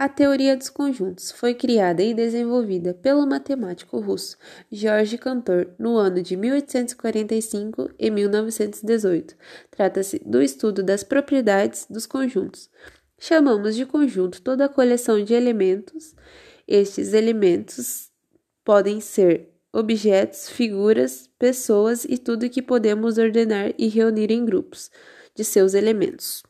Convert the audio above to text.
A teoria dos conjuntos foi criada e desenvolvida pelo matemático russo George Cantor no ano de 1845 e 1918. Trata-se do estudo das propriedades dos conjuntos. Chamamos de conjunto toda a coleção de elementos. Estes elementos podem ser objetos, figuras, pessoas e tudo que podemos ordenar e reunir em grupos de seus elementos.